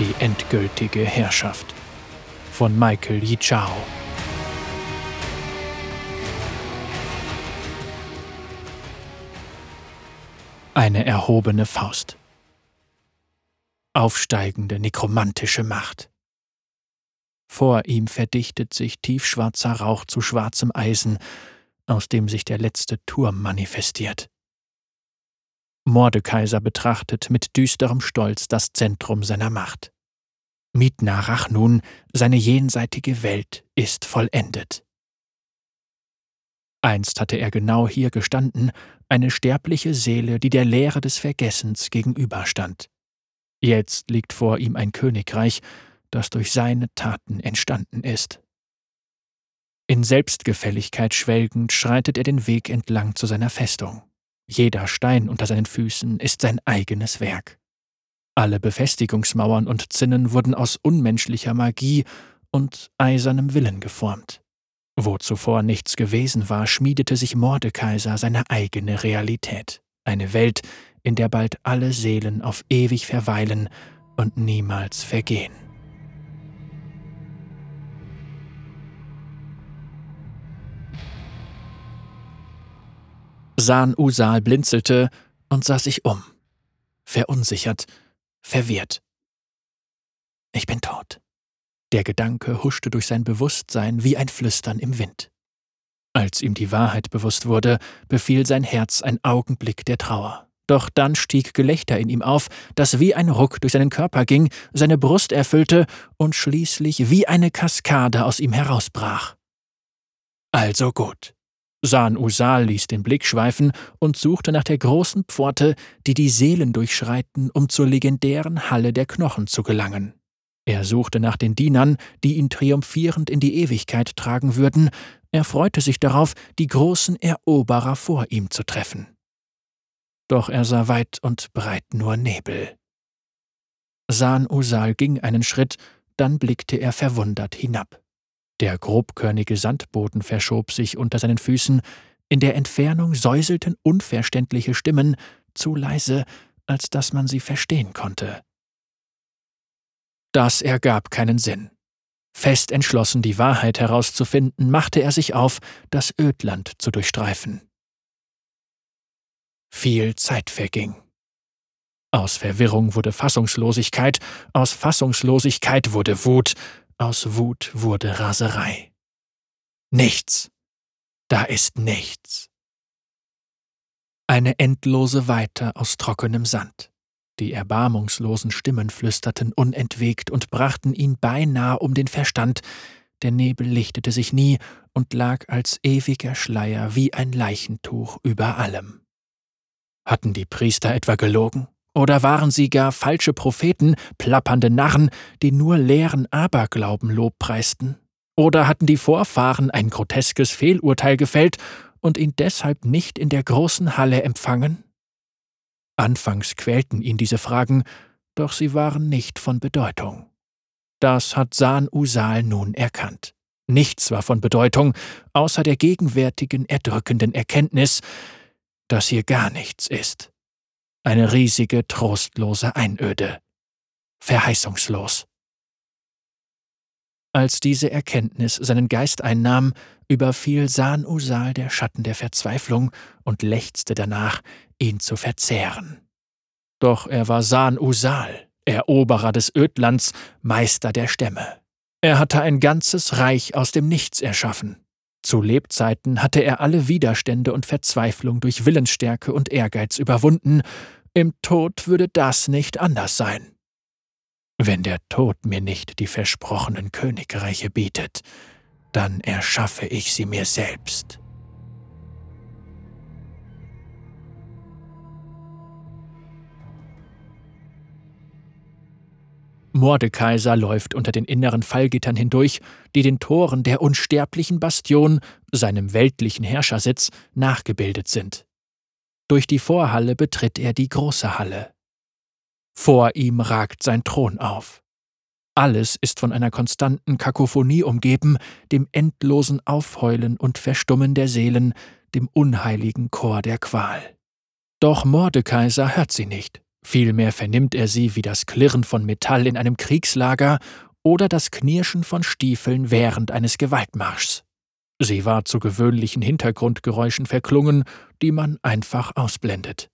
Die endgültige Herrschaft von Michael Yi Chao. Eine erhobene Faust. Aufsteigende nekromantische Macht. Vor ihm verdichtet sich tiefschwarzer Rauch zu schwarzem Eisen, aus dem sich der letzte Turm manifestiert. Mordekaiser betrachtet mit düsterem Stolz das Zentrum seiner Macht. Mitnarach nun, seine jenseitige Welt ist vollendet. Einst hatte er genau hier gestanden, eine sterbliche Seele, die der Leere des Vergessens gegenüberstand. Jetzt liegt vor ihm ein Königreich, das durch seine Taten entstanden ist. In Selbstgefälligkeit schwelgend schreitet er den Weg entlang zu seiner Festung. Jeder Stein unter seinen Füßen ist sein eigenes Werk. Alle Befestigungsmauern und Zinnen wurden aus unmenschlicher Magie und eisernem Willen geformt. Wo zuvor nichts gewesen war, schmiedete sich Mordekaiser seine eigene Realität, eine Welt, in der bald alle Seelen auf ewig verweilen und niemals vergehen. San Usal blinzelte und sah sich um. Verunsichert, verwirrt. Ich bin tot. Der Gedanke huschte durch sein Bewusstsein wie ein Flüstern im Wind. Als ihm die Wahrheit bewusst wurde, befiel sein Herz ein Augenblick der Trauer. Doch dann stieg Gelächter in ihm auf, das wie ein Ruck durch seinen Körper ging, seine Brust erfüllte und schließlich wie eine Kaskade aus ihm herausbrach. Also gut. San Usal ließ den Blick schweifen und suchte nach der großen Pforte, die die Seelen durchschreiten, um zur legendären Halle der Knochen zu gelangen. Er suchte nach den Dienern, die ihn triumphierend in die Ewigkeit tragen würden, er freute sich darauf, die großen Eroberer vor ihm zu treffen. Doch er sah weit und breit nur Nebel. San Usal ging einen Schritt, dann blickte er verwundert hinab. Der grobkörnige Sandboden verschob sich unter seinen Füßen, in der Entfernung säuselten unverständliche Stimmen, zu leise, als dass man sie verstehen konnte. Das ergab keinen Sinn. Fest entschlossen, die Wahrheit herauszufinden, machte er sich auf, das Ödland zu durchstreifen. Viel Zeit verging. Aus Verwirrung wurde Fassungslosigkeit, aus Fassungslosigkeit wurde Wut, aus Wut wurde Raserei. Nichts. Da ist nichts. Eine endlose Weite aus trockenem Sand. Die erbarmungslosen Stimmen flüsterten unentwegt und brachten ihn beinahe um den Verstand. Der Nebel lichtete sich nie und lag als ewiger Schleier wie ein Leichentuch über allem. Hatten die Priester etwa gelogen? Oder waren sie gar falsche Propheten, plappernde Narren, die nur leeren Aberglauben lobpreisten? Oder hatten die Vorfahren ein groteskes Fehlurteil gefällt und ihn deshalb nicht in der großen Halle empfangen? Anfangs quälten ihn diese Fragen, doch sie waren nicht von Bedeutung. Das hat San Usal nun erkannt. Nichts war von Bedeutung, außer der gegenwärtigen erdrückenden Erkenntnis, dass hier gar nichts ist. Eine riesige, trostlose Einöde. Verheißungslos. Als diese Erkenntnis seinen Geist einnahm, überfiel San Usal der Schatten der Verzweiflung und lechzte danach, ihn zu verzehren. Doch er war San Usal, Eroberer des Ödlands, Meister der Stämme. Er hatte ein ganzes Reich aus dem Nichts erschaffen. Zu Lebzeiten hatte er alle Widerstände und Verzweiflung durch Willensstärke und Ehrgeiz überwunden, im Tod würde das nicht anders sein. Wenn der Tod mir nicht die versprochenen Königreiche bietet, dann erschaffe ich sie mir selbst. Mordekaiser läuft unter den inneren Fallgittern hindurch, die den Toren der unsterblichen Bastion, seinem weltlichen Herrschersitz, nachgebildet sind. Durch die Vorhalle betritt er die große Halle. Vor ihm ragt sein Thron auf. Alles ist von einer konstanten Kakophonie umgeben, dem endlosen Aufheulen und Verstummen der Seelen, dem unheiligen Chor der Qual. Doch Mordekaiser hört sie nicht Vielmehr vernimmt er sie wie das Klirren von Metall in einem Kriegslager oder das Knirschen von Stiefeln während eines Gewaltmarschs. Sie war zu gewöhnlichen Hintergrundgeräuschen verklungen, die man einfach ausblendet.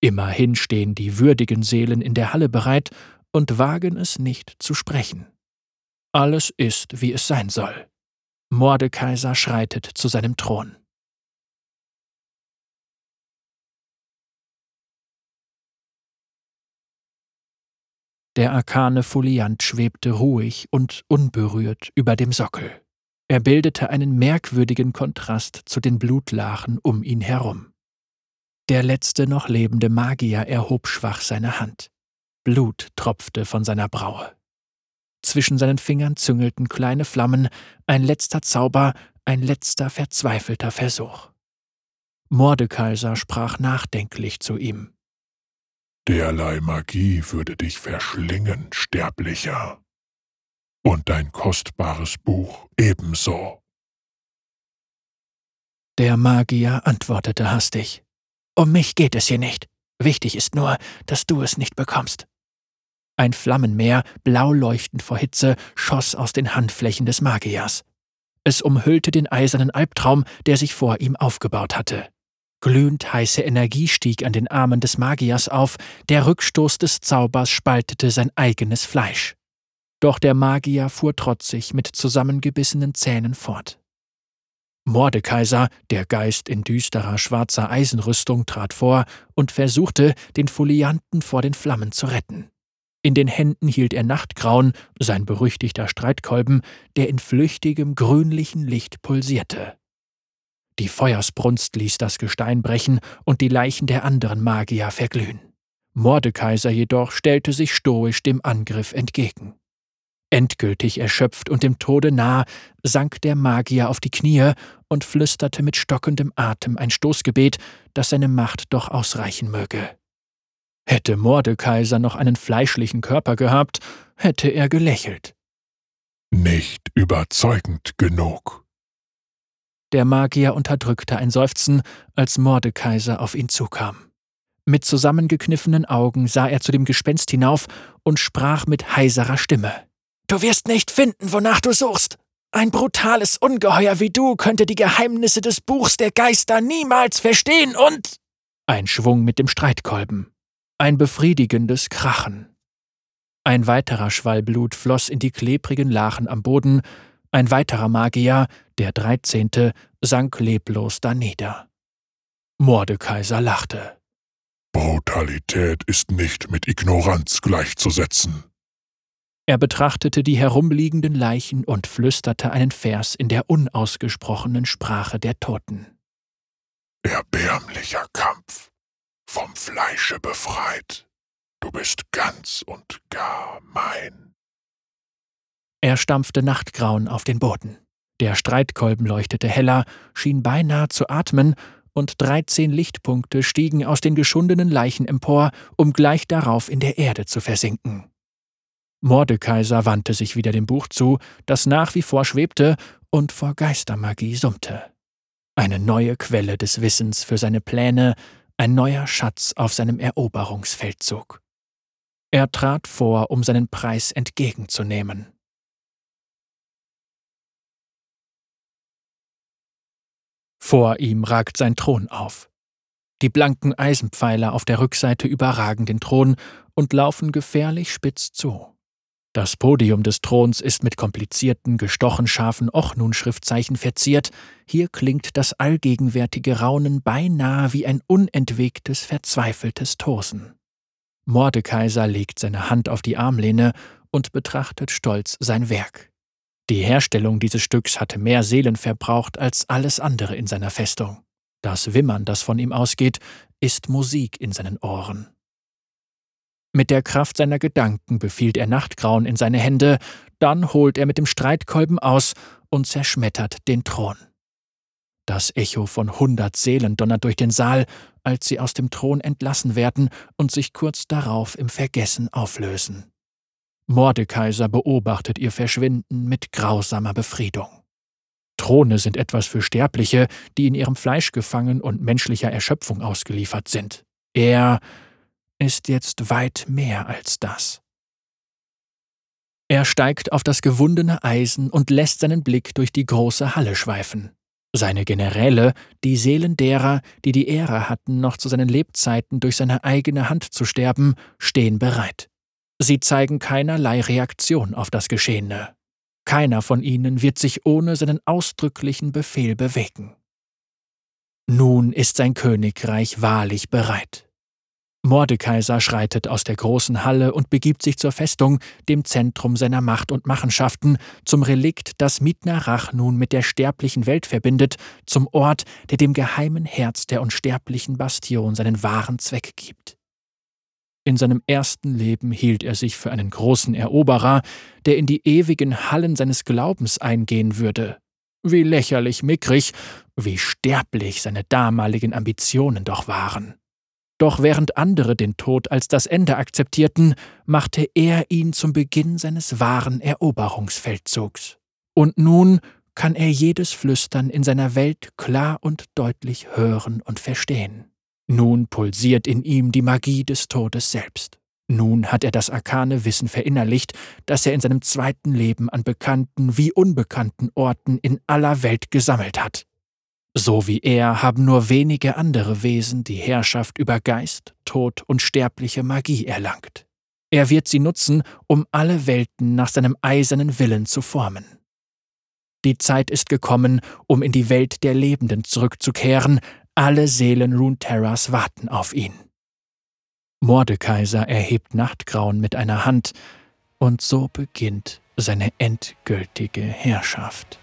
Immerhin stehen die würdigen Seelen in der Halle bereit und wagen es nicht zu sprechen. Alles ist, wie es sein soll. Mordekaiser schreitet zu seinem Thron. Der arkane Foliant schwebte ruhig und unberührt über dem Sockel. Er bildete einen merkwürdigen Kontrast zu den Blutlachen um ihn herum. Der letzte noch lebende Magier erhob schwach seine Hand. Blut tropfte von seiner Braue. Zwischen seinen Fingern züngelten kleine Flammen, ein letzter Zauber, ein letzter verzweifelter Versuch. Mordekaiser sprach nachdenklich zu ihm. Derlei Magie würde dich verschlingen, Sterblicher und dein kostbares Buch ebenso. Der Magier antwortete hastig. Um mich geht es hier nicht. Wichtig ist nur, dass du es nicht bekommst. Ein Flammenmeer, blau leuchtend vor Hitze, schoss aus den Handflächen des Magiers. Es umhüllte den eisernen Albtraum, der sich vor ihm aufgebaut hatte. Glühend heiße Energie stieg an den Armen des Magiers auf, der Rückstoß des Zaubers spaltete sein eigenes Fleisch. Doch der Magier fuhr trotzig mit zusammengebissenen Zähnen fort. Mordekaiser, der Geist in düsterer schwarzer Eisenrüstung, trat vor und versuchte, den Folianten vor den Flammen zu retten. In den Händen hielt er Nachtgrauen, sein berüchtigter Streitkolben, der in flüchtigem grünlichen Licht pulsierte. Die Feuersbrunst ließ das Gestein brechen und die Leichen der anderen Magier verglühen. Mordekaiser jedoch stellte sich stoisch dem Angriff entgegen. Endgültig erschöpft und dem Tode nah, sank der Magier auf die Knie und flüsterte mit stockendem Atem ein Stoßgebet, dass seine Macht doch ausreichen möge. Hätte Mordekaiser noch einen fleischlichen Körper gehabt, hätte er gelächelt. Nicht überzeugend genug. Der Magier unterdrückte ein Seufzen, als Mordekaiser auf ihn zukam. Mit zusammengekniffenen Augen sah er zu dem Gespenst hinauf und sprach mit heiserer Stimme. Du wirst nicht finden, wonach du suchst. Ein brutales Ungeheuer wie du könnte die Geheimnisse des Buchs der Geister niemals verstehen und. Ein Schwung mit dem Streitkolben. Ein befriedigendes Krachen. Ein weiterer Schwall Blut floss in die klebrigen Lachen am Boden, ein weiterer Magier, der Dreizehnte, sank leblos danieder. Mordekaiser lachte. Brutalität ist nicht mit Ignoranz gleichzusetzen. Er betrachtete die herumliegenden Leichen und flüsterte einen Vers in der unausgesprochenen Sprache der Toten. Erbärmlicher Kampf, vom Fleische befreit, du bist ganz und gar mein. Er stampfte Nachtgrauen auf den Boden. Der Streitkolben leuchtete heller, schien beinahe zu atmen, und dreizehn Lichtpunkte stiegen aus den geschundenen Leichen empor, um gleich darauf in der Erde zu versinken. Mordekaiser wandte sich wieder dem Buch zu, das nach wie vor schwebte und vor Geistermagie summte. Eine neue Quelle des Wissens für seine Pläne, ein neuer Schatz auf seinem Eroberungsfeldzug. Er trat vor, um seinen Preis entgegenzunehmen. Vor ihm ragt sein Thron auf. Die blanken Eisenpfeiler auf der Rückseite überragen den Thron und laufen gefährlich spitz zu. Das Podium des Throns ist mit komplizierten, gestochen scharfen Ochnun-Schriftzeichen verziert. Hier klingt das allgegenwärtige Raunen beinahe wie ein unentwegtes, verzweifeltes Tosen. Mordekaiser legt seine Hand auf die Armlehne und betrachtet stolz sein Werk. Die Herstellung dieses Stücks hatte mehr Seelen verbraucht als alles andere in seiner Festung. Das Wimmern, das von ihm ausgeht, ist Musik in seinen Ohren. Mit der Kraft seiner Gedanken befiehlt er Nachtgrauen in seine Hände, dann holt er mit dem Streitkolben aus und zerschmettert den Thron. Das Echo von hundert Seelen donnert durch den Saal, als sie aus dem Thron entlassen werden und sich kurz darauf im Vergessen auflösen. Mordekaiser beobachtet ihr Verschwinden mit grausamer Befriedung. Throne sind etwas für Sterbliche, die in ihrem Fleisch gefangen und menschlicher Erschöpfung ausgeliefert sind. Er ist jetzt weit mehr als das. Er steigt auf das gewundene Eisen und lässt seinen Blick durch die große Halle schweifen. Seine Generäle, die Seelen derer, die die Ehre hatten, noch zu seinen Lebzeiten durch seine eigene Hand zu sterben, stehen bereit. Sie zeigen keinerlei Reaktion auf das Geschehene. Keiner von ihnen wird sich ohne seinen ausdrücklichen Befehl bewegen. Nun ist sein Königreich wahrlich bereit. Mordekaiser schreitet aus der großen Halle und begibt sich zur Festung, dem Zentrum seiner Macht und Machenschaften, zum Relikt, das Mitnarach nun mit der sterblichen Welt verbindet, zum Ort, der dem geheimen Herz der unsterblichen Bastion seinen wahren Zweck gibt. In seinem ersten Leben hielt er sich für einen großen Eroberer, der in die ewigen Hallen seines Glaubens eingehen würde. Wie lächerlich mickrig, wie sterblich seine damaligen Ambitionen doch waren. Doch während andere den Tod als das Ende akzeptierten, machte er ihn zum Beginn seines wahren Eroberungsfeldzugs. Und nun kann er jedes Flüstern in seiner Welt klar und deutlich hören und verstehen. Nun pulsiert in ihm die Magie des Todes selbst. Nun hat er das arkane Wissen verinnerlicht, das er in seinem zweiten Leben an bekannten wie unbekannten Orten in aller Welt gesammelt hat. So wie er haben nur wenige andere Wesen die Herrschaft über Geist, Tod und sterbliche Magie erlangt. Er wird sie nutzen, um alle Welten nach seinem eisernen Willen zu formen. Die Zeit ist gekommen, um in die Welt der Lebenden zurückzukehren, alle Seelen Runeterras warten auf ihn. Mordekaiser erhebt Nachtgrauen mit einer Hand, und so beginnt seine endgültige Herrschaft.